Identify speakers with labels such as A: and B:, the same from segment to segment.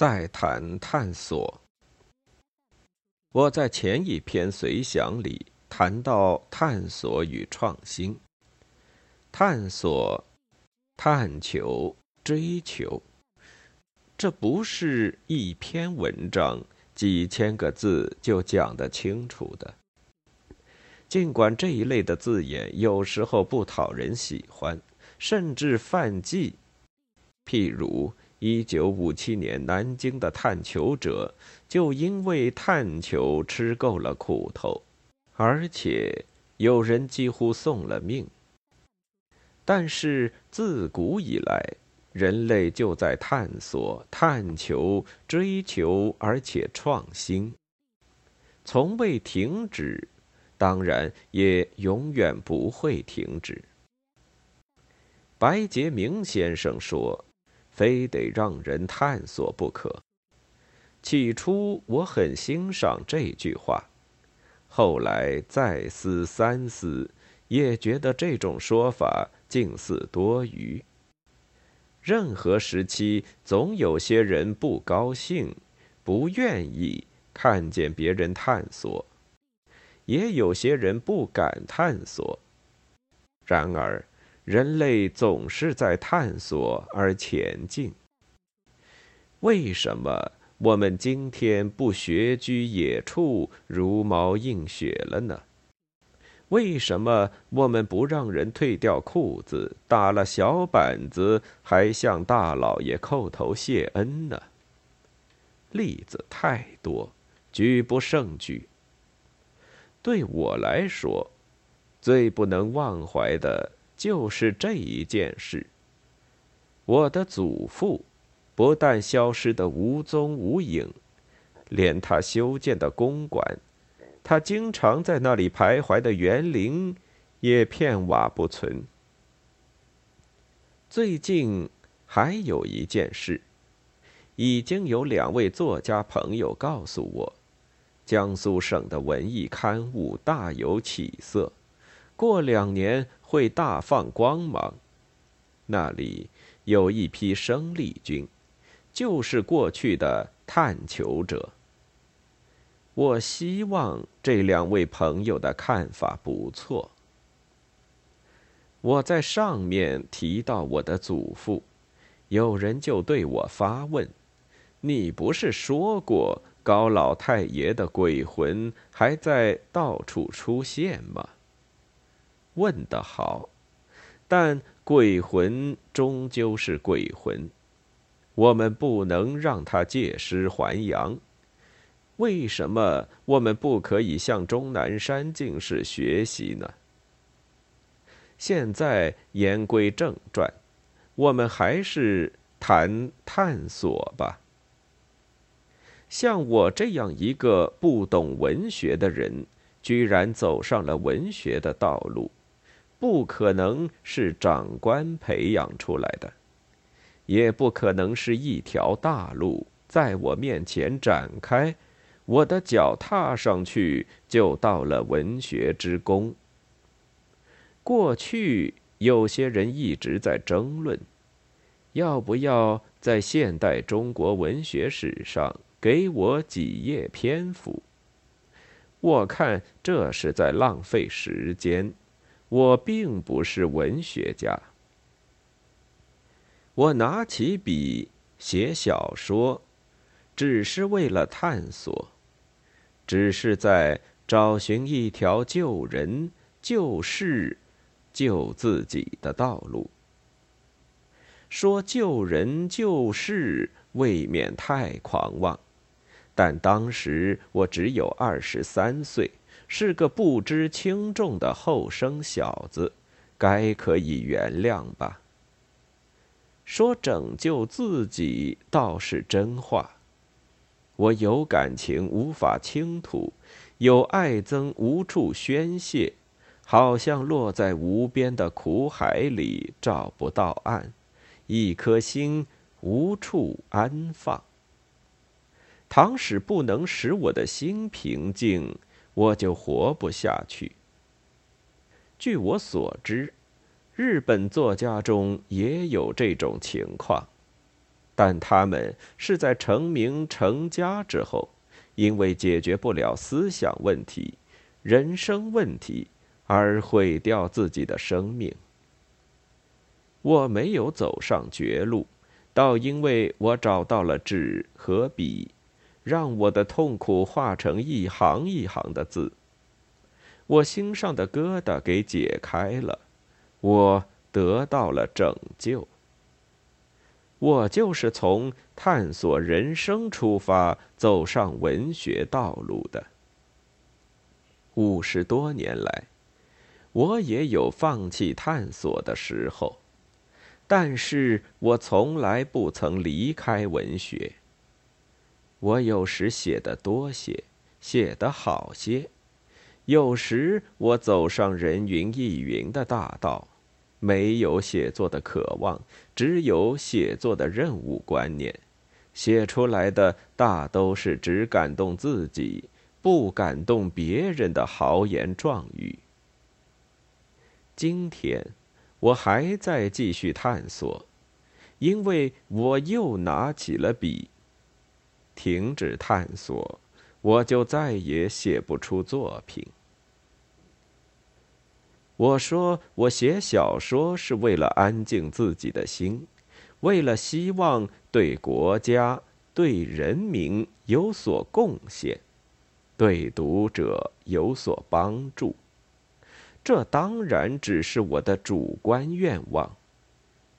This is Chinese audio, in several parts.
A: 再谈探索。我在前一篇随想里谈到探索与创新，探索、探求、追求，这不是一篇文章几千个字就讲得清楚的。尽管这一类的字眼有时候不讨人喜欢，甚至犯忌，譬如。一九五七年，南京的探求者就因为探求吃够了苦头，而且有人几乎送了命。但是自古以来，人类就在探索、探求、追求，而且创新，从未停止，当然也永远不会停止。白洁明先生说。非得让人探索不可。起初我很欣赏这句话，后来再思三思，也觉得这种说法近似多余。任何时期总有些人不高兴、不愿意看见别人探索，也有些人不敢探索。然而。人类总是在探索而前进。为什么我们今天不学居野处，茹毛饮血了呢？为什么我们不让人退掉裤子，打了小板子，还向大老爷叩头谢恩呢？例子太多，举不胜举。对我来说，最不能忘怀的。就是这一件事。我的祖父不但消失得无踪无影，连他修建的公馆，他经常在那里徘徊的园林，也片瓦不存。最近还有一件事，已经有两位作家朋友告诉我，江苏省的文艺刊物大有起色，过两年。会大放光芒，那里有一批生力军，就是过去的探求者。我希望这两位朋友的看法不错。我在上面提到我的祖父，有人就对我发问：“你不是说过高老太爷的鬼魂还在到处出现吗？”问得好，但鬼魂终究是鬼魂，我们不能让他借尸还阳。为什么我们不可以向钟南山进士学习呢？现在言归正传，我们还是谈探索吧。像我这样一个不懂文学的人，居然走上了文学的道路。不可能是长官培养出来的，也不可能是一条大路在我面前展开，我的脚踏上去就到了文学之宫。过去有些人一直在争论，要不要在现代中国文学史上给我几页篇幅？我看这是在浪费时间。我并不是文学家。我拿起笔写小说，只是为了探索，只是在找寻一条救人、救世、救自己的道路。说救人救世，未免太狂妄，但当时我只有二十三岁。是个不知轻重的后生小子，该可以原谅吧。说拯救自己倒是真话。我有感情无法倾吐，有爱憎无处宣泄，好像落在无边的苦海里找不到岸，一颗心无处安放。倘使不能使我的心平静。我就活不下去。据我所知，日本作家中也有这种情况，但他们是在成名成家之后，因为解决不了思想问题、人生问题而毁掉自己的生命。我没有走上绝路，倒因为我找到了纸和笔，让我的痛苦化成一行一行的字。我心上的疙瘩给解开了，我得到了拯救。我就是从探索人生出发，走上文学道路的。五十多年来，我也有放弃探索的时候，但是我从来不曾离开文学。我有时写的多些，写得好些；有时我走上人云亦云的大道。没有写作的渴望，只有写作的任务观念。写出来的大都是只感动自己，不感动别人的豪言壮语。今天，我还在继续探索，因为我又拿起了笔。停止探索，我就再也写不出作品。我说，我写小说是为了安静自己的心，为了希望对国家、对人民有所贡献，对读者有所帮助。这当然只是我的主观愿望，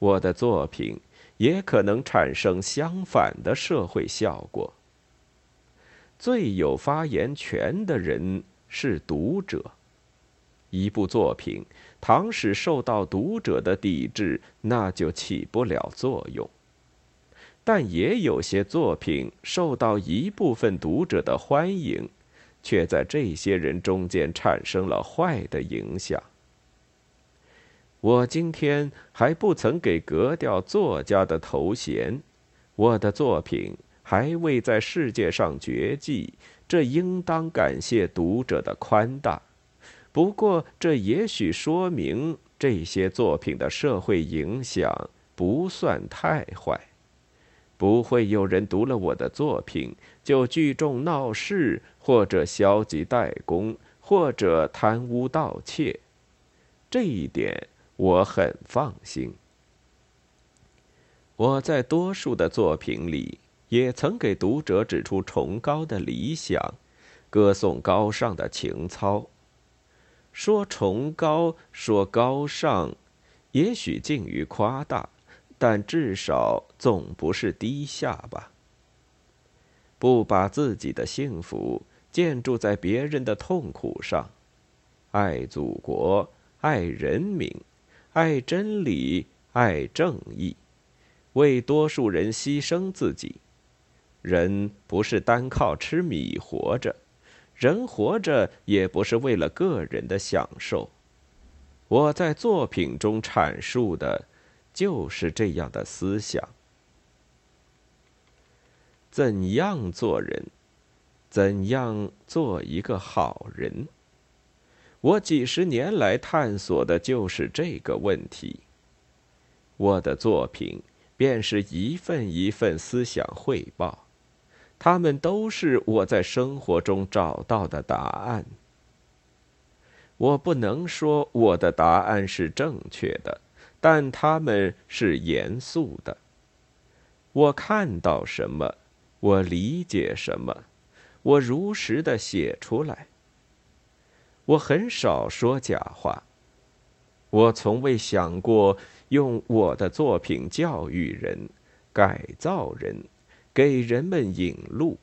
A: 我的作品也可能产生相反的社会效果。最有发言权的人是读者。一部作品，倘使受到读者的抵制，那就起不了作用。但也有些作品受到一部分读者的欢迎，却在这些人中间产生了坏的影响。我今天还不曾给格调作家的头衔，我的作品还未在世界上绝迹，这应当感谢读者的宽大。不过，这也许说明这些作品的社会影响不算太坏，不会有人读了我的作品就聚众闹事，或者消极怠工，或者贪污盗窃。这一点我很放心。我在多数的作品里也曾给读者指出崇高的理想，歌颂高尚的情操。说崇高，说高尚，也许近于夸大，但至少总不是低下吧。不把自己的幸福建筑在别人的痛苦上，爱祖国，爱人民，爱真理，爱正义，为多数人牺牲自己。人不是单靠吃米活着。人活着也不是为了个人的享受。我在作品中阐述的，就是这样的思想。怎样做人？怎样做一个好人？我几十年来探索的就是这个问题。我的作品便是一份一份思想汇报。他们都是我在生活中找到的答案。我不能说我的答案是正确的，但他们是严肃的。我看到什么，我理解什么，我如实的写出来。我很少说假话。我从未想过用我的作品教育人、改造人。给人们引路。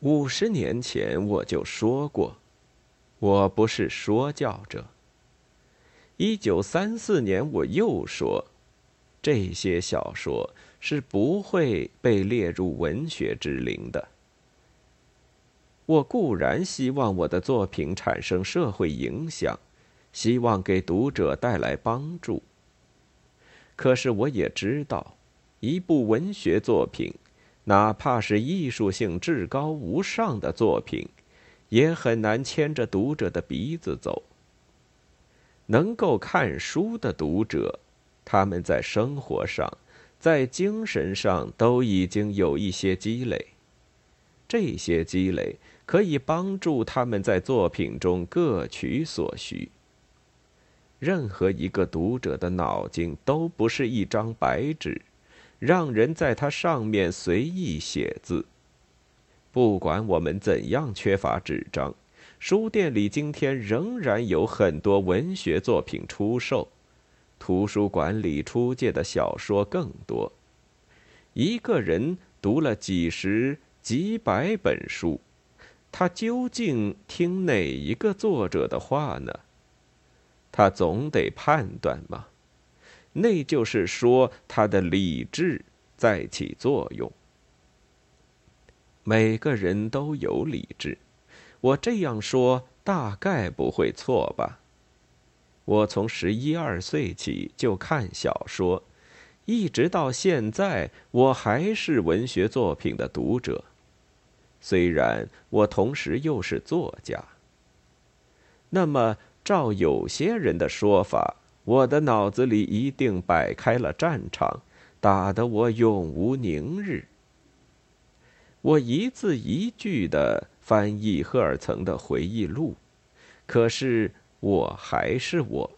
A: 五十年前我就说过，我不是说教者。一九三四年我又说，这些小说是不会被列入文学之林的。我固然希望我的作品产生社会影响，希望给读者带来帮助。可是我也知道。一部文学作品，哪怕是艺术性至高无上的作品，也很难牵着读者的鼻子走。能够看书的读者，他们在生活上，在精神上都已经有一些积累。这些积累可以帮助他们在作品中各取所需。任何一个读者的脑筋都不是一张白纸，让人在它上面随意写字。不管我们怎样缺乏纸张，书店里今天仍然有很多文学作品出售，图书馆里出借的小说更多。一个人读了几十、几百本书，他究竟听哪一个作者的话呢？他总得判断嘛，那就是说，他的理智在起作用。每个人都有理智，我这样说大概不会错吧？我从十一二岁起就看小说，一直到现在，我还是文学作品的读者。虽然我同时又是作家，那么。照有些人的说法，我的脑子里一定摆开了战场，打得我永无宁日。我一字一句的翻译赫尔岑的回忆录，可是我还是我，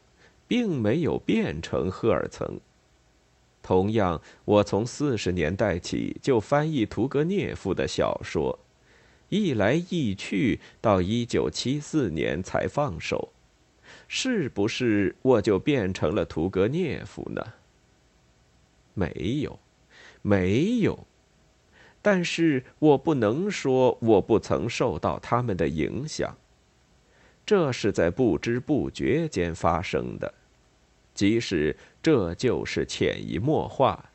A: 并没有变成赫尔岑。同样，我从四十年代起就翻译屠格涅夫的小说，一来一去，到一九七四年才放手。是不是我就变成了屠格涅夫呢？没有，没有。但是我不能说我不曾受到他们的影响。这是在不知不觉间发生的，即使这就是潜移默化，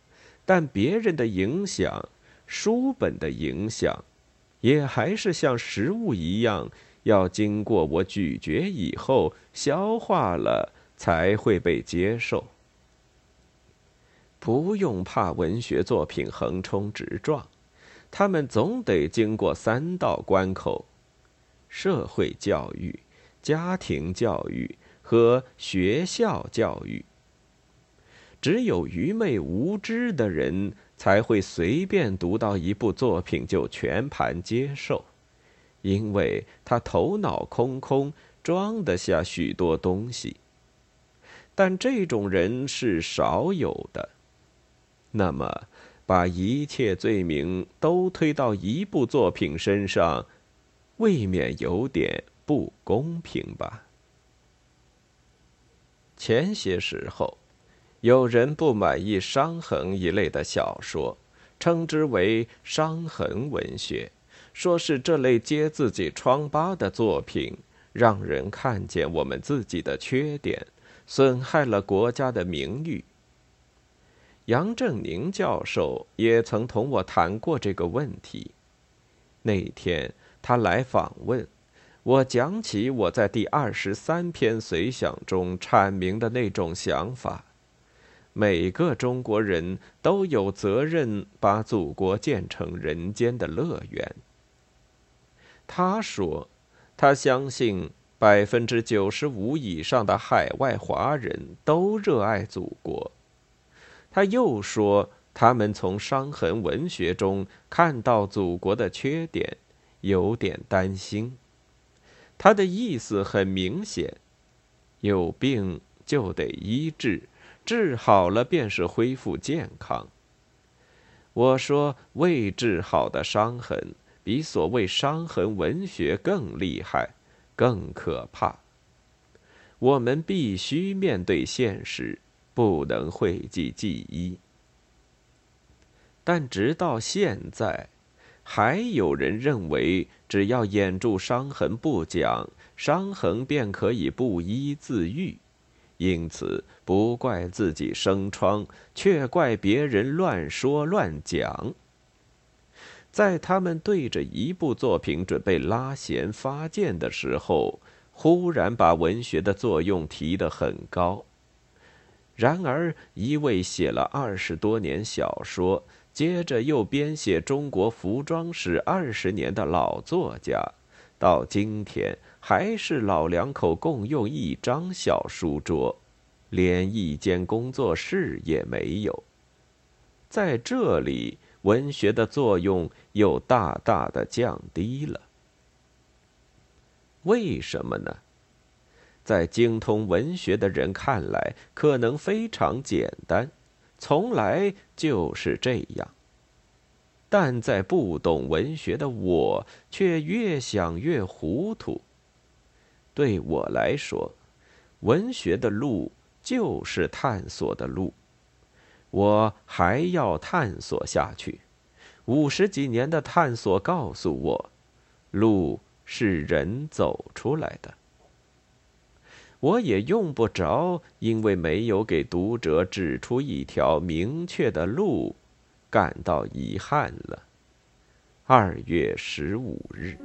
A: 但别人的影响，书本的影响，也还是像食物一样。要经过我咀嚼以后，消化了才会被接受。不用怕文学作品横冲直撞，他们总得经过三道关口：社会教育、家庭教育和学校教育。只有愚昧无知的人才会随便读到一部作品就全盘接受。因为他头脑空空，装得下许多东西。但这种人是少有的。那么，把一切罪名都推到一部作品身上，未免有点不公平吧？前些时候，有人不满意《伤痕》一类的小说，称之为“伤痕文学”。说是这类揭自己疮疤的作品，让人看见我们自己的缺点，损害了国家的名誉。杨振宁教授也曾同我谈过这个问题。那天他来访问，我讲起我在第二十三篇随想中阐明的那种想法：每个中国人都有责任把祖国建成人间的乐园。他说：“他相信百分之九十五以上的海外华人都热爱祖国。”他又说：“他们从伤痕文学中看到祖国的缺点，有点担心。”他的意思很明显：有病就得医治，治好了便是恢复健康。我说：“未治好的伤痕。”比所谓伤痕文学更厉害，更可怕。我们必须面对现实，不能讳疾忌医。但直到现在，还有人认为，只要掩住伤痕不讲，伤痕便可以不医自愈，因此不怪自己生疮，却怪别人乱说乱讲。在他们对着一部作品准备拉弦发箭的时候，忽然把文学的作用提得很高。然而，一位写了二十多年小说，接着又编写中国服装史二十年的老作家，到今天还是老两口共用一张小书桌，连一间工作室也没有。在这里，文学的作用又大大的降低了。为什么呢？在精通文学的人看来，可能非常简单，从来就是这样。但在不懂文学的我，却越想越糊涂。对我来说，文学的路就是探索的路，我还要探索下去。五十几年的探索告诉我，路是人走出来的。我也用不着因为没有给读者指出一条明确的路，感到遗憾了。二月十五日。